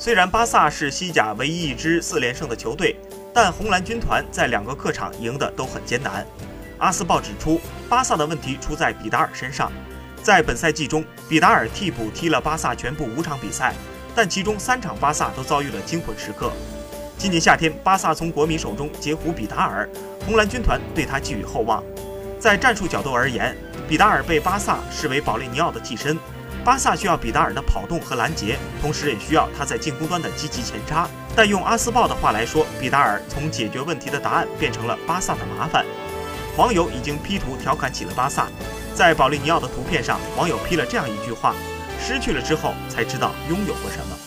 虽然巴萨是西甲唯一一支四连胜的球队，但红蓝军团在两个客场赢得都很艰难。阿斯报指出，巴萨的问题出在比达尔身上。在本赛季中，比达尔替补踢了巴萨全部五场比赛，但其中三场巴萨都遭遇了惊魂时刻。今年夏天，巴萨从国米手中截胡比达尔，红蓝军团对他寄予厚望。在战术角度而言，比达尔被巴萨视为保利尼奥的替身。巴萨需要比达尔的跑动和拦截，同时也需要他在进攻端的积极前插。但用阿斯报的话来说，比达尔从解决问题的答案变成了巴萨的麻烦。网友已经 P 图调侃起了巴萨。在保利尼奥的图片上，网友 P 了这样一句话：“失去了之后，才知道拥有过什么。”